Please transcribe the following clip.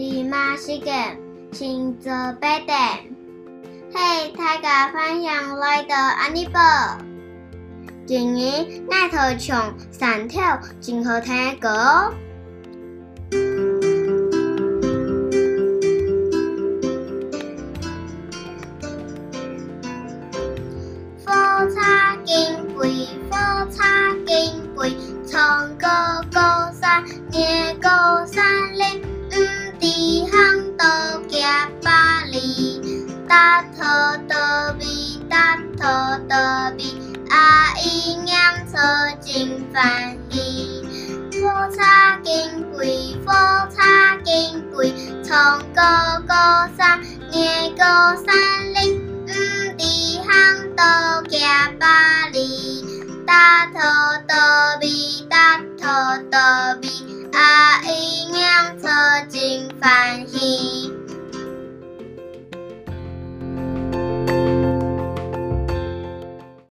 那时间，请做备点。嘿，大家欢迎来到安妮宝。今日爱头唱三条真好听的歌哦。火柴金龟，火柴金龟，从高高山，越高山大头大尾，大头大尾，阿姨念错真欢喜。火柴金龟，火柴金龟，从高高山，越高山岭。加百里，大头大尾，大头大尾，阿姨念错真欢喜。